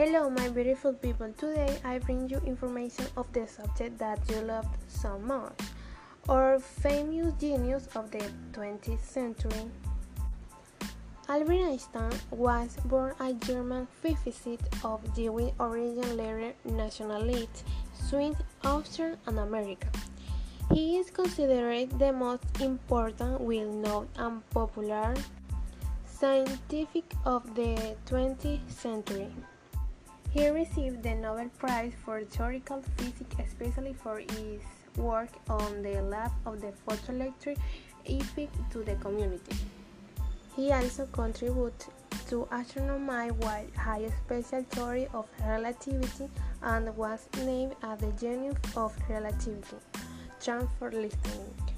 Hello, my beautiful people. Today I bring you information of the subject that you loved so much, or famous genius of the 20th century. Albert Einstein was born a German physicist of Jewish origin, later nationality, Swiss, Austrian, and American. He is considered the most important, well-known, and popular scientific of the 20th century. He received the Nobel Prize for Theoretical Physics, especially for his work on the lab of the photoelectric effect to the community. He also contributed to astronomy with high special theory of relativity and was named as the genius of relativity. Thanks for listening.